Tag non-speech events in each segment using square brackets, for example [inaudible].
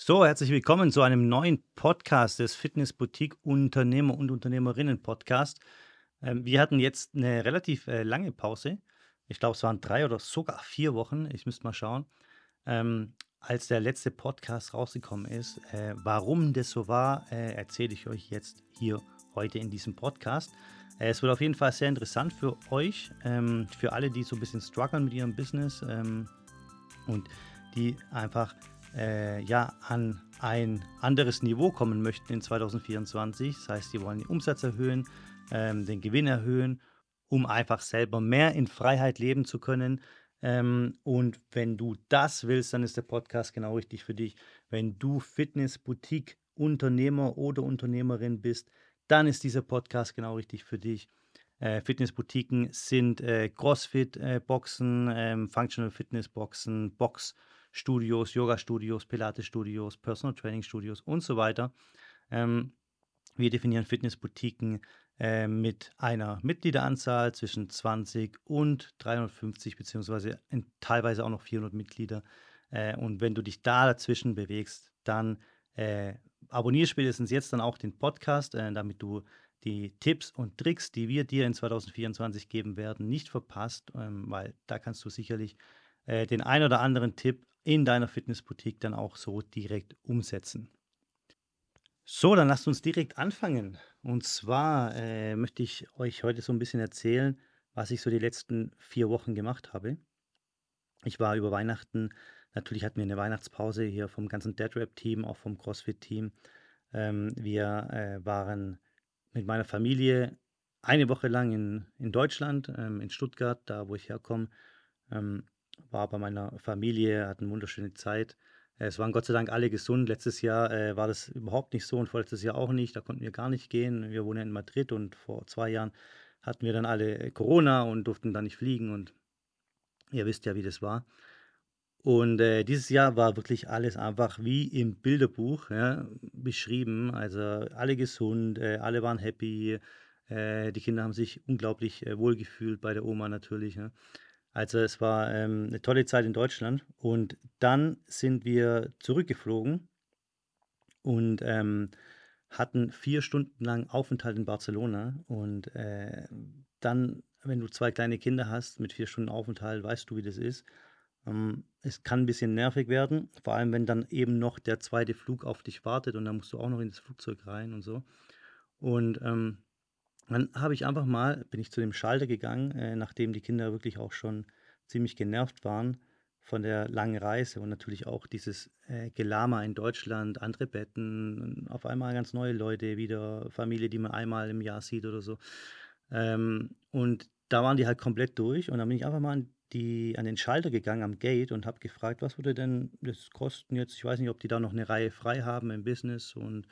So, herzlich willkommen zu einem neuen Podcast des Fitness Boutique Unternehmer und Unternehmerinnen Podcast. Ähm, wir hatten jetzt eine relativ äh, lange Pause. Ich glaube, es waren drei oder sogar vier Wochen. Ich müsste mal schauen. Ähm, als der letzte Podcast rausgekommen ist, äh, warum das so war, äh, erzähle ich euch jetzt hier heute in diesem Podcast. Es wird auf jeden Fall sehr interessant für euch, ähm, für alle, die so ein bisschen strugglen mit ihrem Business und die einfach äh, ja, an ein anderes Niveau kommen möchten in 2024. Das heißt, die wollen den Umsatz erhöhen, ähm, den Gewinn erhöhen, um einfach selber mehr in Freiheit leben zu können. Ähm, und wenn du das willst, dann ist der Podcast genau richtig für dich. Wenn du Fitness, Boutique, Unternehmer oder Unternehmerin bist, dann ist dieser Podcast genau richtig für dich. Äh, Fitnessboutiquen sind äh, CrossFit-Boxen, äh, ähm, Functional Fitness-Boxen, Box Studios, Yoga-Studios, Pilates-Studios, Personal Training-Studios und so weiter. Ähm, wir definieren Fitnessboutiquen äh, mit einer Mitgliederanzahl zwischen 20 und 350 beziehungsweise teilweise auch noch 400 Mitglieder. Äh, und wenn du dich da dazwischen bewegst, dann äh, abonniere spätestens jetzt dann auch den Podcast, äh, damit du die Tipps und Tricks, die wir dir in 2024 geben werden, nicht verpasst, ähm, weil da kannst du sicherlich äh, den ein oder anderen Tipp in deiner Fitnessboutique dann auch so direkt umsetzen. So, dann lasst uns direkt anfangen. Und zwar äh, möchte ich euch heute so ein bisschen erzählen, was ich so die letzten vier Wochen gemacht habe. Ich war über Weihnachten, natürlich hatten wir eine Weihnachtspause hier vom ganzen DeadRap-Team, auch vom CrossFit-Team. Ähm, wir äh, waren mit meiner Familie eine Woche lang in, in Deutschland, ähm, in Stuttgart, da wo ich herkomme. Ähm, war bei meiner Familie, hatten eine wunderschöne Zeit. Es waren Gott sei Dank alle gesund. Letztes Jahr äh, war das überhaupt nicht so und vorletztes Jahr auch nicht. Da konnten wir gar nicht gehen. Wir wohnen in Madrid und vor zwei Jahren hatten wir dann alle äh, Corona und durften dann nicht fliegen und ihr wisst ja, wie das war. Und äh, dieses Jahr war wirklich alles einfach wie im Bilderbuch ja, beschrieben. Also alle gesund, äh, alle waren happy. Äh, die Kinder haben sich unglaublich äh, wohlgefühlt bei der Oma natürlich. Ja. Also es war ähm, eine tolle Zeit in Deutschland und dann sind wir zurückgeflogen und ähm, hatten vier Stunden lang Aufenthalt in Barcelona und äh, dann, wenn du zwei kleine Kinder hast mit vier Stunden Aufenthalt, weißt du, wie das ist. Ähm, es kann ein bisschen nervig werden, vor allem wenn dann eben noch der zweite Flug auf dich wartet und dann musst du auch noch ins Flugzeug rein und so. Und ähm, dann habe ich einfach mal, bin ich zu dem Schalter gegangen, äh, nachdem die Kinder wirklich auch schon ziemlich genervt waren von der langen Reise und natürlich auch dieses äh, Gelama in Deutschland, andere Betten, auf einmal ganz neue Leute, wieder Familie, die man einmal im Jahr sieht oder so. Ähm, und da waren die halt komplett durch und dann bin ich einfach mal an, die, an den Schalter gegangen am Gate und habe gefragt, was würde denn das kosten jetzt? Ich weiß nicht, ob die da noch eine Reihe frei haben im Business und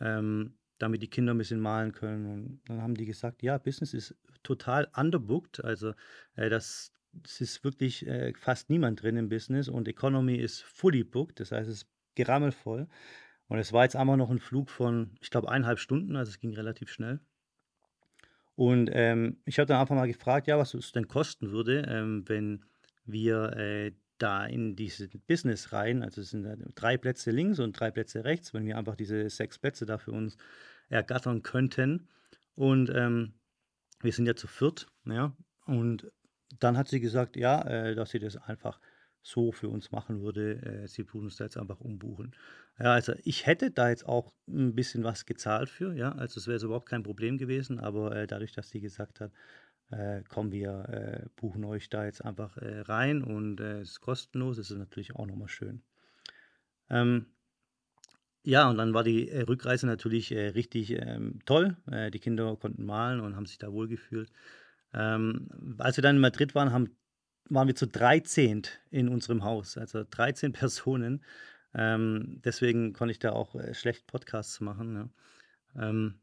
ähm, damit die Kinder ein bisschen malen können. Und dann haben die gesagt, ja, Business ist total underbooked. Also äh, das, das ist wirklich äh, fast niemand drin im Business und Economy ist fully booked, das heißt, es ist gerammelvoll. Und es war jetzt einmal noch ein Flug von, ich glaube, eineinhalb Stunden, also es ging relativ schnell. Und ähm, ich habe dann einfach mal gefragt, ja, was es denn kosten würde, ähm, wenn wir äh, da in dieses Business rein, also es sind drei Plätze links und drei Plätze rechts, wenn wir einfach diese sechs Plätze da für uns ergattern könnten. Und ähm, wir sind ja zu viert, ja. Und dann hat sie gesagt, ja, äh, dass sie das einfach so für uns machen würde. Äh, sie tun uns da jetzt einfach umbuchen. Ja, also ich hätte da jetzt auch ein bisschen was gezahlt für, ja, also es wäre überhaupt kein Problem gewesen, aber äh, dadurch, dass sie gesagt hat, äh, komm, wir äh, buchen euch da jetzt einfach äh, rein und äh, es ist kostenlos, das ist natürlich auch nochmal schön. Ähm, ja, und dann war die äh, Rückreise natürlich äh, richtig ähm, toll. Die Kinder konnten malen und haben sich da wohlgefühlt. Ähm, als wir dann in Madrid waren, haben, waren wir zu 13 in unserem Haus, also 13 [laughs] Personen. Ähm, deswegen konnte ich da auch schlecht Podcasts machen. Ne?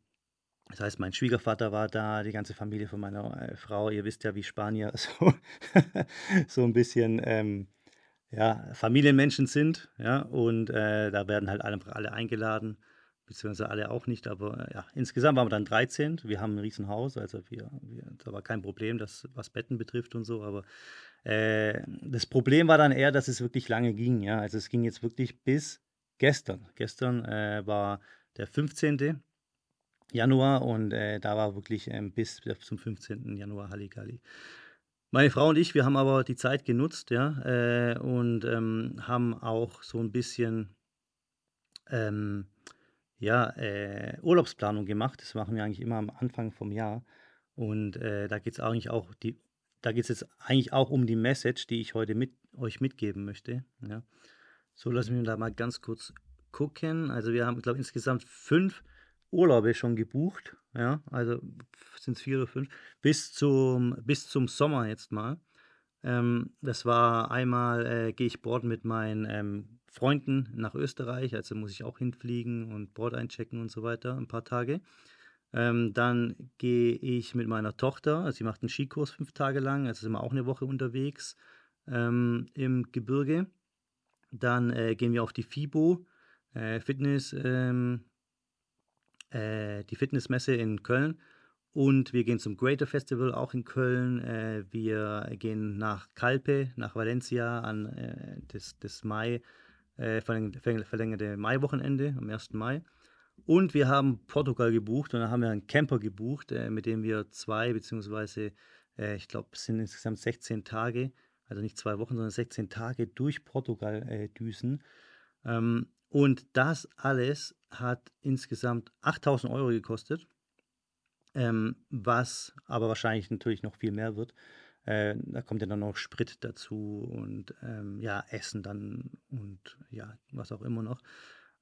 Das heißt, mein Schwiegervater war da, die ganze Familie von meiner äh, Frau. Ihr wisst ja, wie Spanier [laughs] so, so ein bisschen ähm, ja, Familienmenschen sind. Ja, und äh, da werden halt alle, alle eingeladen, beziehungsweise alle auch nicht. Aber äh, ja, insgesamt waren wir dann 13. Wir haben ein Riesenhaus, also wir, wir, da war kein Problem, das, was Betten betrifft und so. Aber äh, das Problem war dann eher, dass es wirklich lange ging. Ja, also es ging jetzt wirklich bis gestern. Gestern äh, war der 15. Januar und äh, da war wirklich ähm, bis zum 15. Januar Halligalli. Meine Frau und ich, wir haben aber die Zeit genutzt, ja, äh, und ähm, haben auch so ein bisschen ähm, ja, äh, Urlaubsplanung gemacht. Das machen wir eigentlich immer am Anfang vom Jahr. Und äh, da geht es eigentlich auch die, da geht jetzt eigentlich auch um die Message, die ich heute mit euch mitgeben möchte. Ja. So, lassen wir da mal ganz kurz gucken. Also wir haben, glaube ich, insgesamt fünf Urlaube schon gebucht. Ja, also sind es vier oder fünf. Bis zum, bis zum Sommer jetzt mal. Ähm, das war einmal, äh, gehe ich Bord mit meinen ähm, Freunden nach Österreich. Also muss ich auch hinfliegen und Bord einchecken und so weiter, ein paar Tage. Ähm, dann gehe ich mit meiner Tochter, also sie macht einen Skikurs fünf Tage lang, also sind wir auch eine Woche unterwegs ähm, im Gebirge. Dann äh, gehen wir auf die FIBO, äh, Fitness, ähm, äh, die Fitnessmesse in Köln. Und wir gehen zum Greater Festival auch in Köln. Äh, wir gehen nach Calpe, nach Valencia an äh, das, das Mai, äh, verlängerte Maiwochenende am 1. Mai. Und wir haben Portugal gebucht und da haben wir einen Camper gebucht, äh, mit dem wir zwei, beziehungsweise äh, ich glaube, es sind insgesamt 16 Tage, also nicht zwei Wochen, sondern 16 Tage durch Portugal äh, düsen. Ähm, und das alles hat insgesamt 8000 Euro gekostet, ähm, was aber wahrscheinlich natürlich noch viel mehr wird. Äh, da kommt ja dann noch Sprit dazu und ähm, ja, Essen dann und ja, was auch immer noch.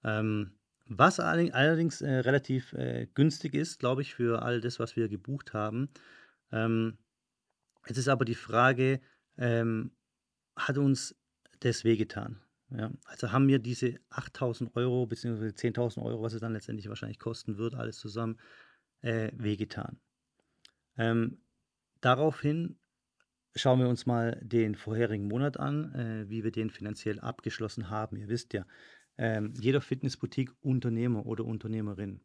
Ähm, was allerdings äh, relativ äh, günstig ist, glaube ich, für all das, was wir gebucht haben. Ähm, jetzt ist aber die Frage, ähm, hat uns das wehgetan? Ja, also haben mir diese 8000 Euro bzw. 10.000 Euro, was es dann letztendlich wahrscheinlich kosten wird, alles zusammen, äh, wehgetan. Ähm, daraufhin schauen wir uns mal den vorherigen Monat an, äh, wie wir den finanziell abgeschlossen haben. Ihr wisst ja, ähm, jeder Fitnessboutique-Unternehmer oder Unternehmerin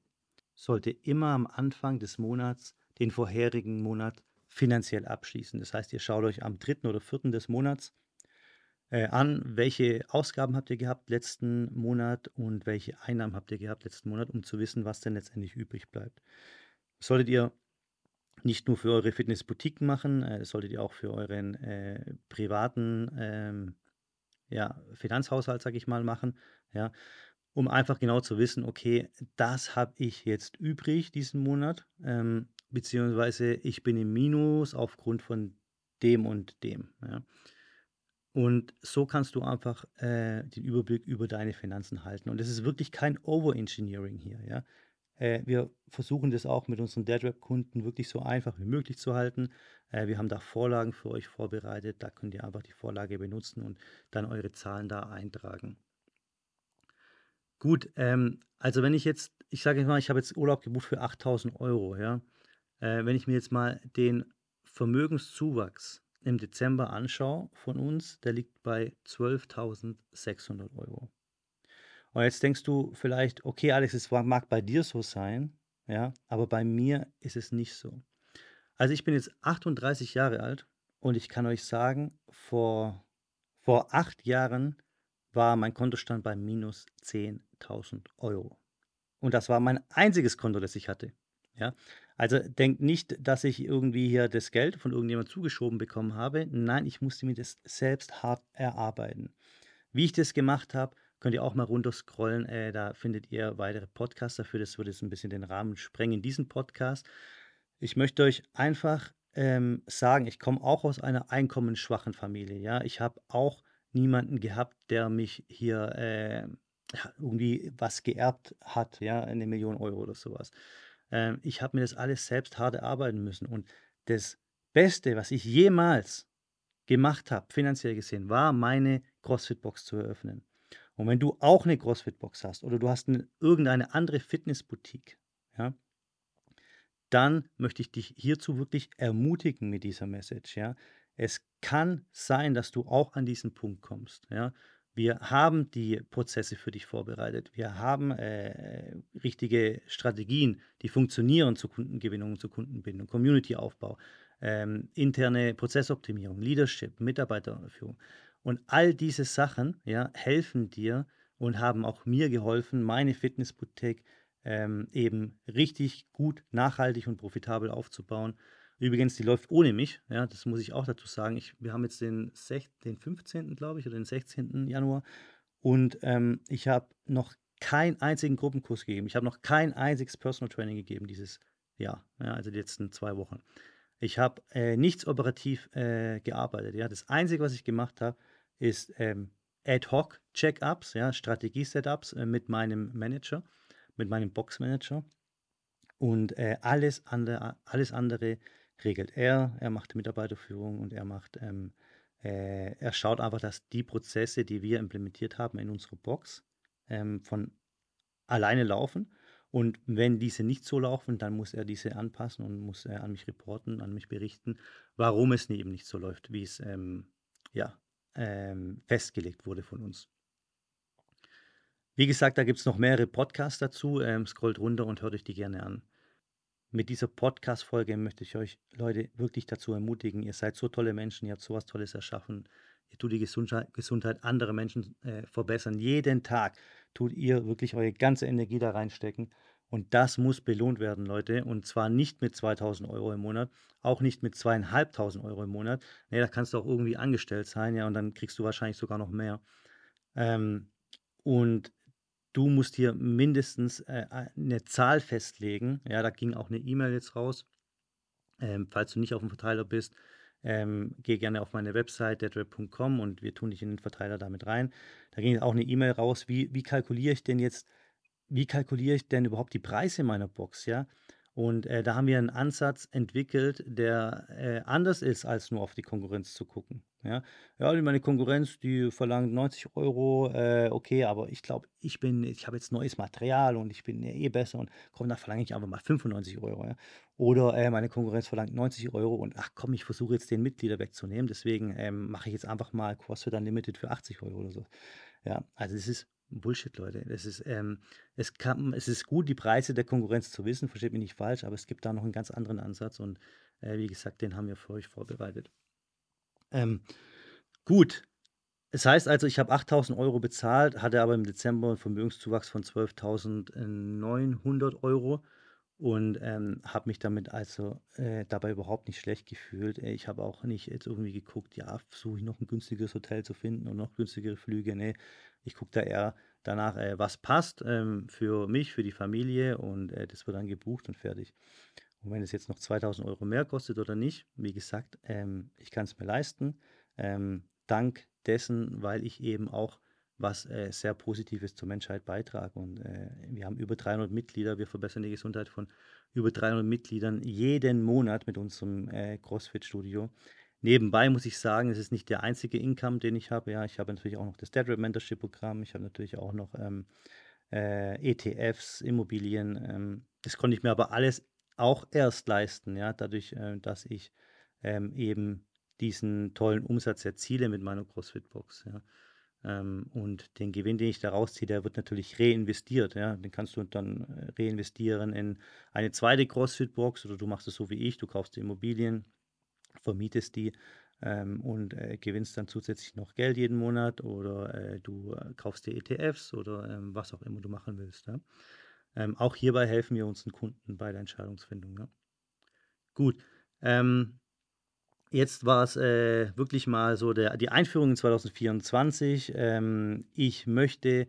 sollte immer am Anfang des Monats den vorherigen Monat finanziell abschließen. Das heißt, ihr schaut euch am dritten oder vierten des Monats äh, an, welche Ausgaben habt ihr gehabt letzten Monat und welche Einnahmen habt ihr gehabt letzten Monat, um zu wissen, was denn letztendlich übrig bleibt. Solltet ihr nicht nur für eure Fitnessboutiquen machen, äh, solltet ihr auch für euren äh, privaten ähm, ja, Finanzhaushalt, sage ich mal, machen, ja, um einfach genau zu wissen, okay, das habe ich jetzt übrig diesen Monat, ähm, beziehungsweise ich bin im Minus aufgrund von dem und dem. Ja. Und so kannst du einfach äh, den Überblick über deine Finanzen halten. Und es ist wirklich kein Overengineering hier. Ja. Äh, wir versuchen das auch mit unseren DeadRap-Kunden wirklich so einfach wie möglich zu halten. Äh, wir haben da Vorlagen für euch vorbereitet. Da könnt ihr einfach die Vorlage benutzen und dann eure Zahlen da eintragen. Gut, ähm, also wenn ich jetzt, ich sage jetzt mal, ich habe jetzt Urlaub gebucht für 8000 Euro, ja. Äh, wenn ich mir jetzt mal den Vermögenszuwachs im Dezember anschaue von uns, der liegt bei 12.600 Euro. Und jetzt denkst du vielleicht, okay, Alex, es mag bei dir so sein, ja, aber bei mir ist es nicht so. Also ich bin jetzt 38 Jahre alt und ich kann euch sagen, vor, vor acht Jahren war mein Kontostand bei minus 10.000 Euro. Und das war mein einziges Konto, das ich hatte. Ja? Also denkt nicht, dass ich irgendwie hier das Geld von irgendjemandem zugeschoben bekommen habe. Nein, ich musste mir das selbst hart erarbeiten. Wie ich das gemacht habe, könnt ihr auch mal runterscrollen. Äh, da findet ihr weitere Podcasts dafür. Das würde jetzt ein bisschen den Rahmen sprengen in diesem Podcast. Ich möchte euch einfach ähm, sagen, ich komme auch aus einer einkommensschwachen Familie. Ja, ich habe auch niemanden gehabt, der mich hier äh, irgendwie was geerbt hat, ja, eine Million Euro oder sowas. Ähm, ich habe mir das alles selbst hart erarbeiten müssen. Und das Beste, was ich jemals gemacht habe, finanziell gesehen, war meine CrossFit-Box zu eröffnen. Und wenn du auch eine CrossFit-Box hast oder du hast eine, irgendeine andere Fitnessboutique, ja, dann möchte ich dich hierzu wirklich ermutigen mit dieser Message. Ja. Es kann sein, dass du auch an diesen Punkt kommst. Ja. Wir haben die Prozesse für dich vorbereitet. Wir haben äh, richtige Strategien, die funktionieren zur Kundengewinnung, zur Kundenbindung, Community-Aufbau, ähm, interne Prozessoptimierung, Leadership, Mitarbeiterführung. Und all diese Sachen ja, helfen dir, und haben auch mir geholfen, meine Fitnessboutique ähm, eben richtig gut, nachhaltig und profitabel aufzubauen. Übrigens, die läuft ohne mich, ja, das muss ich auch dazu sagen. Ich, wir haben jetzt den, 6, den 15. glaube ich oder den 16. Januar und ähm, ich habe noch keinen einzigen Gruppenkurs gegeben. Ich habe noch kein einziges Personal Training gegeben dieses Jahr, ja, also die letzten zwei Wochen. Ich habe äh, nichts operativ äh, gearbeitet. Ja. Das Einzige, was ich gemacht habe, ist ähm, Ad-Hoc-Check-Ups, ja, Strategie-Setups äh, mit meinem Manager, mit meinem Box-Manager. Und äh, alles, andere, alles andere regelt er. Er macht Mitarbeiterführung und er macht, ähm, äh, er schaut einfach, dass die Prozesse, die wir implementiert haben in unserer Box, ähm, von alleine laufen. Und wenn diese nicht so laufen, dann muss er diese anpassen und muss äh, an mich reporten, an mich berichten, warum es eben nicht so läuft, wie es ähm, ja, ähm, festgelegt wurde von uns. Wie gesagt, da gibt es noch mehrere Podcasts dazu. Ähm, scrollt runter und hört euch die gerne an. Mit dieser Podcast-Folge möchte ich euch, Leute, wirklich dazu ermutigen. Ihr seid so tolle Menschen, ihr habt sowas Tolles erschaffen. Ihr tut die Gesundheit, Gesundheit anderer Menschen äh, verbessern. Jeden Tag tut ihr wirklich eure ganze Energie da reinstecken. Und das muss belohnt werden, Leute. Und zwar nicht mit 2000 Euro im Monat, auch nicht mit zweieinhalbtausend Euro im Monat. Nee, da kannst du auch irgendwie angestellt sein, ja, und dann kriegst du wahrscheinlich sogar noch mehr. Ähm, und du musst hier mindestens äh, eine Zahl festlegen. Ja, da ging auch eine E-Mail jetzt raus. Ähm, falls du nicht auf dem Verteiler bist, ähm, geh gerne auf meine Website deadweb.com und wir tun dich in den Verteiler damit rein. Da ging auch eine E-Mail raus, wie, wie kalkuliere ich denn jetzt wie kalkuliere ich denn überhaupt die Preise meiner Box, ja? Und äh, da haben wir einen Ansatz entwickelt, der äh, anders ist, als nur auf die Konkurrenz zu gucken. Ja, ja meine Konkurrenz, die verlangt 90 Euro, äh, okay, aber ich glaube, ich bin, ich habe jetzt neues Material und ich bin eh besser und komm, da verlange ich einfach mal 95 Euro. Ja? Oder äh, meine Konkurrenz verlangt 90 Euro und ach komm, ich versuche jetzt den Mitglieder wegzunehmen, deswegen ähm, mache ich jetzt einfach mal CrossFit Unlimited für 80 Euro oder so. Ja, also es ist Bullshit, Leute. Es ist, ähm, es, kann, es ist gut, die Preise der Konkurrenz zu wissen, versteht mich nicht falsch, aber es gibt da noch einen ganz anderen Ansatz und äh, wie gesagt, den haben wir für euch vorbereitet. Ähm, gut, es heißt also, ich habe 8000 Euro bezahlt, hatte aber im Dezember einen Vermögenszuwachs von 12.900 Euro und ähm, habe mich damit also äh, dabei überhaupt nicht schlecht gefühlt. Äh, ich habe auch nicht jetzt irgendwie geguckt, ja, versuche ich noch ein günstiges Hotel zu finden und noch günstigere Flüge. Nee, ich gucke da eher danach, äh, was passt ähm, für mich, für die Familie und äh, das wird dann gebucht und fertig. Und wenn es jetzt noch 2000 Euro mehr kostet oder nicht, wie gesagt, ähm, ich kann es mir leisten. Ähm, dank dessen, weil ich eben auch was äh, sehr Positives zur Menschheit beitrage. Und äh, wir haben über 300 Mitglieder, wir verbessern die Gesundheit von über 300 Mitgliedern jeden Monat mit unserem äh, CrossFit-Studio. Nebenbei muss ich sagen, es ist nicht der einzige Income, den ich habe. Ja, ich habe natürlich auch noch das Dead Mentorship Programm. Ich habe natürlich auch noch ähm, äh, ETFs, Immobilien. Ähm, das konnte ich mir aber alles auch erst leisten, ja, dadurch, äh, dass ich ähm, eben diesen tollen Umsatz erziele mit meiner CrossFit-Box. Ja. Ähm, und den Gewinn, den ich da rausziehe, der wird natürlich reinvestiert. Ja. Den kannst du dann äh, reinvestieren in eine zweite CrossFit-Box oder du machst es so wie ich, du kaufst Immobilien, vermietest die ähm, und äh, gewinnst dann zusätzlich noch Geld jeden Monat oder äh, du äh, kaufst dir ETFs oder ähm, was auch immer du machen willst. Ja. Ähm, auch hierbei helfen wir unseren Kunden bei der Entscheidungsfindung. Ja. Gut. Ähm, Jetzt war es äh, wirklich mal so der, die Einführung in 2024. Ähm, ich möchte,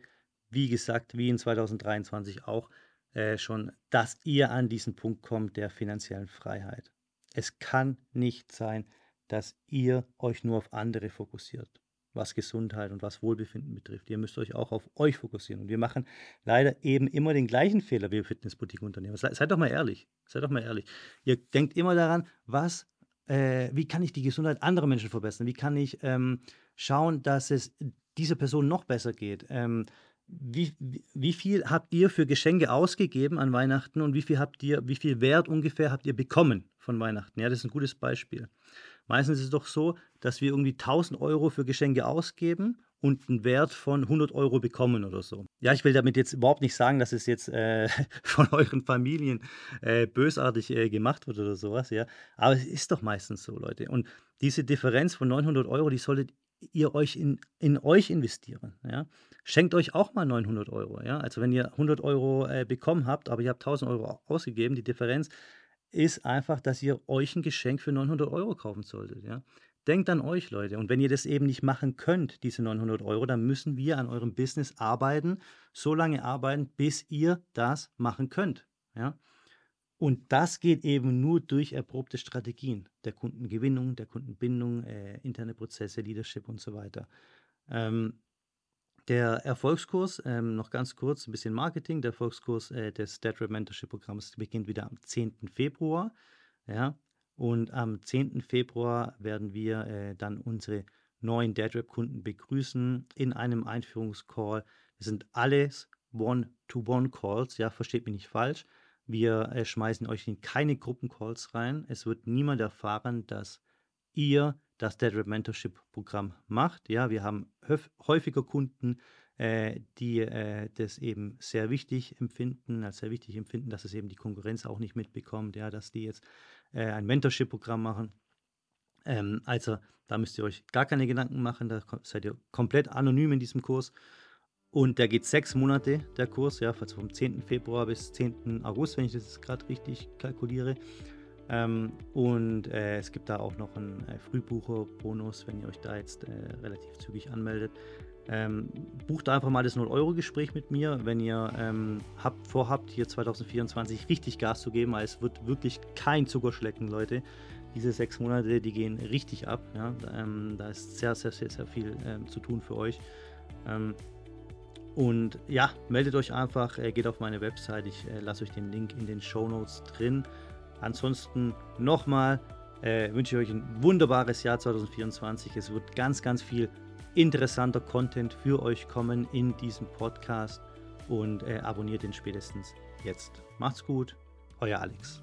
wie gesagt, wie in 2023 auch, äh, schon, dass ihr an diesen Punkt kommt der finanziellen Freiheit. Es kann nicht sein, dass ihr euch nur auf andere fokussiert, was Gesundheit und was Wohlbefinden betrifft. Ihr müsst euch auch auf euch fokussieren. Und wir machen leider eben immer den gleichen Fehler wie Fitnessboutique-Unternehmer. Seid doch mal ehrlich. Seid doch mal ehrlich. Ihr denkt immer daran, was äh, wie kann ich die Gesundheit anderer Menschen verbessern? Wie kann ich ähm, schauen, dass es dieser Person noch besser geht? Ähm, wie, wie, viel habt ihr für Geschenke ausgegeben an Weihnachten und wie viel habt ihr, wie viel Wert ungefähr habt ihr bekommen von Weihnachten? Ja, das ist ein gutes Beispiel. Meistens ist es doch so, dass wir irgendwie 1000 Euro für Geschenke ausgeben und einen Wert von 100 Euro bekommen oder so. Ja, ich will damit jetzt überhaupt nicht sagen, dass es jetzt äh, [laughs] von euren Familien äh, bösartig äh, gemacht wird oder sowas, ja. Aber es ist doch meistens so, Leute. Und diese Differenz von 900 Euro, die solltet ihr euch in, in euch investieren. Ja? Schenkt euch auch mal 900 Euro. Ja? Also wenn ihr 100 Euro äh, bekommen habt, aber ihr habt 1000 Euro ausgegeben, die Differenz ist einfach, dass ihr euch ein Geschenk für 900 Euro kaufen solltet. Ja? Denkt an euch, Leute. Und wenn ihr das eben nicht machen könnt, diese 900 Euro, dann müssen wir an eurem Business arbeiten, so lange arbeiten, bis ihr das machen könnt. Ja? Und das geht eben nur durch erprobte Strategien der Kundengewinnung, der Kundenbindung, äh, interne Prozesse, Leadership und so weiter. Ähm, der Erfolgskurs, ähm, noch ganz kurz, ein bisschen Marketing. Der Erfolgskurs äh, des Dead Mentorship Programms beginnt wieder am 10. Februar. Ja, und am 10. Februar werden wir äh, dann unsere neuen DeadRap-Kunden begrüßen in einem Einführungscall. Das sind alles One-to-One-Calls, ja, versteht mich nicht falsch. Wir äh, schmeißen euch in keine Gruppencalls rein. Es wird niemand erfahren, dass ihr das DeadRap Mentorship Programm macht. Ja, wir haben häufiger Kunden, äh, die äh, das eben sehr wichtig empfinden, als sehr wichtig empfinden, dass es eben die Konkurrenz auch nicht mitbekommt, ja, dass die jetzt äh, ein Mentorship-Programm machen. Ähm, also da müsst ihr euch gar keine Gedanken machen, da seid ihr komplett anonym in diesem Kurs. Und der geht sechs Monate, der Kurs, ja, also vom 10. Februar bis 10. August, wenn ich das gerade richtig kalkuliere. Ähm, und äh, es gibt da auch noch einen äh, Frühbucher-Bonus, wenn ihr euch da jetzt äh, relativ zügig anmeldet. Ähm, bucht einfach mal das 0-Euro-Gespräch mit mir, wenn ihr ähm, habt, vorhabt, hier 2024 richtig Gas zu geben, weil es wird wirklich kein Zuckerschlecken, Leute. Diese sechs Monate, die gehen richtig ab. Ja? Ähm, da ist sehr, sehr, sehr, sehr viel ähm, zu tun für euch. Und ja, meldet euch einfach, äh, geht auf meine Website, ich äh, lasse euch den Link in den Show Notes drin. Ansonsten nochmal äh, wünsche ich euch ein wunderbares Jahr 2024. Es wird ganz, ganz viel interessanter Content für euch kommen in diesem Podcast und äh, abonniert ihn spätestens jetzt. Macht's gut, euer Alex.